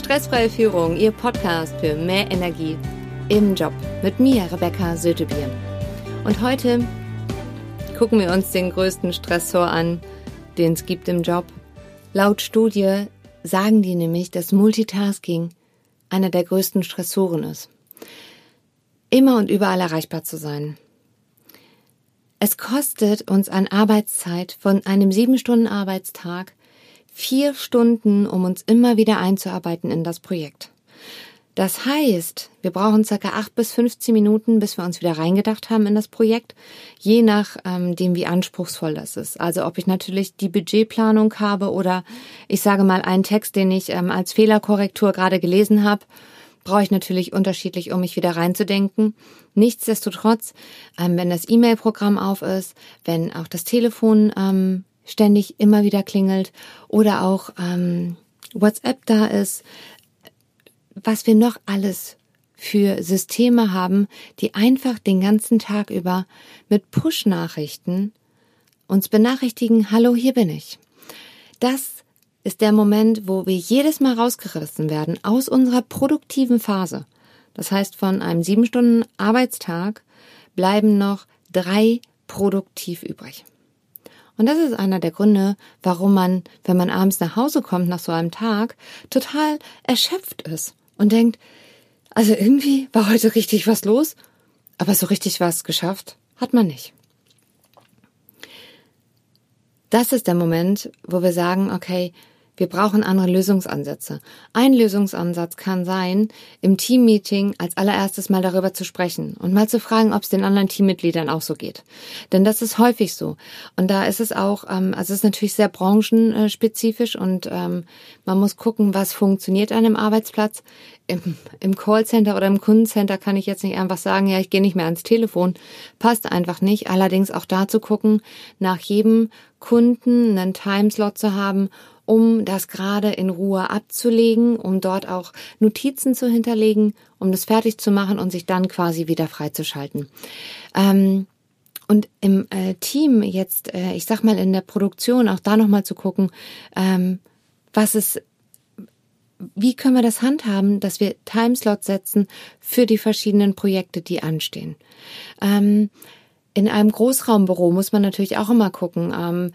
Stressfreie Führung, Ihr Podcast für mehr Energie im Job mit mir, Rebecca Sötebier. Und heute gucken wir uns den größten Stressor an, den es gibt im Job. Laut Studie sagen die nämlich, dass Multitasking einer der größten Stressoren ist. Immer und überall erreichbar zu sein. Es kostet uns an Arbeitszeit von einem sieben Stunden Arbeitstag vier Stunden, um uns immer wieder einzuarbeiten in das Projekt. Das heißt, wir brauchen circa acht bis 15 Minuten, bis wir uns wieder reingedacht haben in das Projekt, je nach ähm, wie anspruchsvoll das ist. Also ob ich natürlich die Budgetplanung habe oder ich sage mal einen Text, den ich ähm, als Fehlerkorrektur gerade gelesen habe, brauche ich natürlich unterschiedlich, um mich wieder reinzudenken. Nichtsdestotrotz, ähm, wenn das E-Mail-Programm auf ist, wenn auch das Telefon ständig immer wieder klingelt oder auch ähm, WhatsApp da ist, was wir noch alles für Systeme haben, die einfach den ganzen Tag über mit Push-Nachrichten uns benachrichtigen, hallo, hier bin ich. Das ist der Moment, wo wir jedes Mal rausgerissen werden aus unserer produktiven Phase. Das heißt, von einem sieben Stunden Arbeitstag bleiben noch drei produktiv übrig. Und das ist einer der Gründe, warum man, wenn man abends nach Hause kommt nach so einem Tag, total erschöpft ist und denkt, also irgendwie war heute richtig was los, aber so richtig was geschafft hat man nicht. Das ist der Moment, wo wir sagen, okay, wir brauchen andere Lösungsansätze. Ein Lösungsansatz kann sein, im Teammeeting als allererstes mal darüber zu sprechen und mal zu fragen, ob es den anderen Teammitgliedern auch so geht. Denn das ist häufig so. Und da ist es auch, ähm, also es ist natürlich sehr branchenspezifisch und ähm, man muss gucken, was funktioniert an einem Arbeitsplatz. Im, Im Callcenter oder im Kundencenter kann ich jetzt nicht einfach sagen, ja, ich gehe nicht mehr ans Telefon. Passt einfach nicht. Allerdings auch da zu gucken, nach jedem Kunden einen Timeslot zu haben, um das gerade in Ruhe abzulegen, um dort auch Notizen zu hinterlegen, um das fertig zu machen und sich dann quasi wieder freizuschalten. Ähm, und im äh, Team jetzt, äh, ich sag mal in der Produktion, auch da nochmal zu gucken, ähm, was ist, wie können wir das handhaben, dass wir Timeslots setzen für die verschiedenen Projekte, die anstehen. Ähm, in einem Großraumbüro muss man natürlich auch immer gucken, ähm,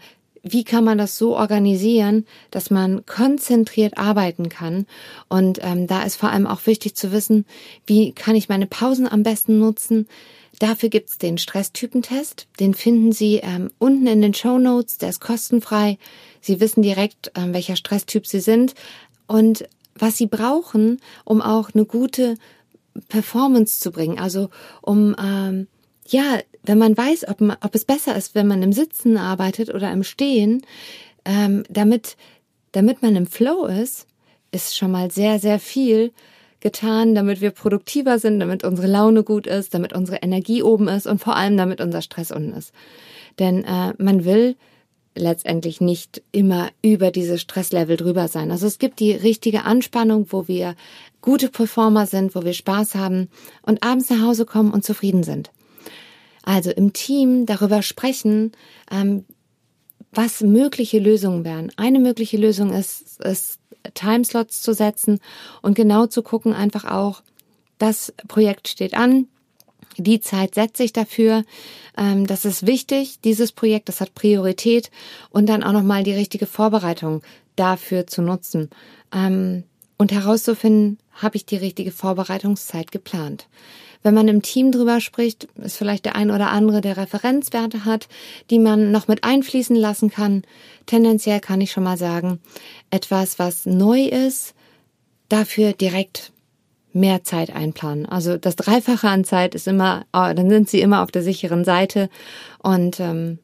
wie kann man das so organisieren, dass man konzentriert arbeiten kann. Und ähm, da ist vor allem auch wichtig zu wissen, wie kann ich meine Pausen am besten nutzen. Dafür gibt's den Stresstypentest. Den finden Sie ähm, unten in den Show Notes. Der ist kostenfrei. Sie wissen direkt, ähm, welcher Stresstyp Sie sind und was Sie brauchen, um auch eine gute Performance zu bringen. Also um ähm, ja, wenn man weiß, ob, man, ob es besser ist, wenn man im Sitzen arbeitet oder im Stehen, ähm, damit, damit man im Flow ist, ist schon mal sehr, sehr viel getan, damit wir produktiver sind, damit unsere Laune gut ist, damit unsere Energie oben ist und vor allem damit unser Stress unten ist. Denn äh, man will letztendlich nicht immer über dieses Stresslevel drüber sein. Also es gibt die richtige Anspannung, wo wir gute Performer sind, wo wir Spaß haben und abends nach Hause kommen und zufrieden sind. Also im Team darüber sprechen, ähm, was mögliche Lösungen wären. Eine mögliche Lösung ist, ist Timeslots zu setzen und genau zu gucken, einfach auch, das Projekt steht an, die Zeit setze ich dafür. Ähm, das ist wichtig, dieses Projekt, das hat Priorität und dann auch nochmal die richtige Vorbereitung dafür zu nutzen. Ähm, und herauszufinden, habe ich die richtige Vorbereitungszeit geplant. Wenn man im Team drüber spricht, ist vielleicht der ein oder andere, der Referenzwerte hat, die man noch mit einfließen lassen kann. Tendenziell kann ich schon mal sagen, etwas, was neu ist, dafür direkt mehr Zeit einplanen. Also das Dreifache an Zeit ist immer, oh, dann sind sie immer auf der sicheren Seite und ähm,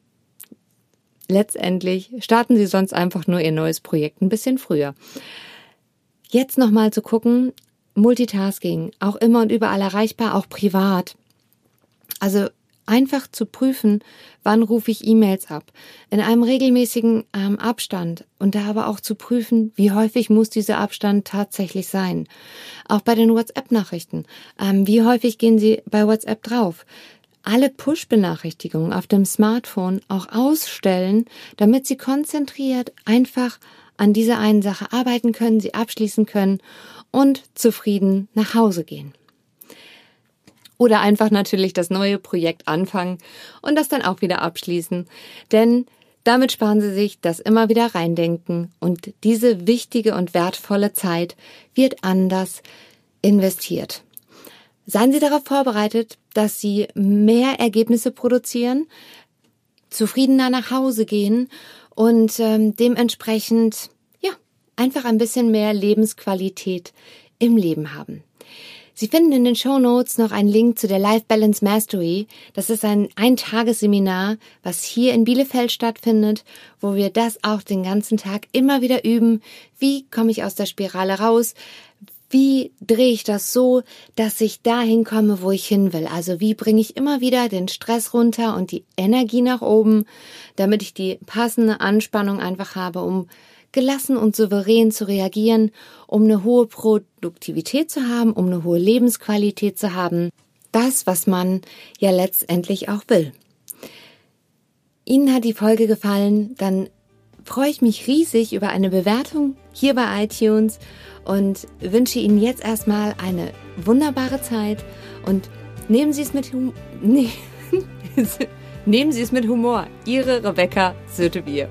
letztendlich starten sie sonst einfach nur ihr neues Projekt ein bisschen früher. Jetzt nochmal zu gucken, Multitasking, auch immer und überall erreichbar, auch privat. Also einfach zu prüfen, wann rufe ich E-Mails ab, in einem regelmäßigen ähm, Abstand und da aber auch zu prüfen, wie häufig muss dieser Abstand tatsächlich sein. Auch bei den WhatsApp-Nachrichten, ähm, wie häufig gehen Sie bei WhatsApp drauf? Alle Push-Benachrichtigungen auf dem Smartphone auch ausstellen, damit Sie konzentriert einfach an dieser einen Sache arbeiten können, sie abschließen können und zufrieden nach Hause gehen. Oder einfach natürlich das neue Projekt anfangen und das dann auch wieder abschließen. Denn damit sparen Sie sich das immer wieder reindenken und diese wichtige und wertvolle Zeit wird anders investiert. Seien Sie darauf vorbereitet, dass Sie mehr Ergebnisse produzieren, zufriedener nach Hause gehen und ähm, dementsprechend ja einfach ein bisschen mehr Lebensqualität im Leben haben. Sie finden in den Show Notes noch einen Link zu der Life Balance Mastery. Das ist ein Eintagesseminar, was hier in Bielefeld stattfindet, wo wir das auch den ganzen Tag immer wieder üben. Wie komme ich aus der Spirale raus? Wie drehe ich das so, dass ich dahin komme, wo ich hin will? Also wie bringe ich immer wieder den Stress runter und die Energie nach oben, damit ich die passende Anspannung einfach habe, um gelassen und souverän zu reagieren, um eine hohe Produktivität zu haben, um eine hohe Lebensqualität zu haben. Das, was man ja letztendlich auch will. Ihnen hat die Folge gefallen, dann freue ich mich riesig über eine Bewertung hier bei iTunes und wünsche Ihnen jetzt erstmal eine wunderbare Zeit und nehmen Sie es mit hum nee. nehmen Sie es mit Humor. Ihre Rebecca Sötebier.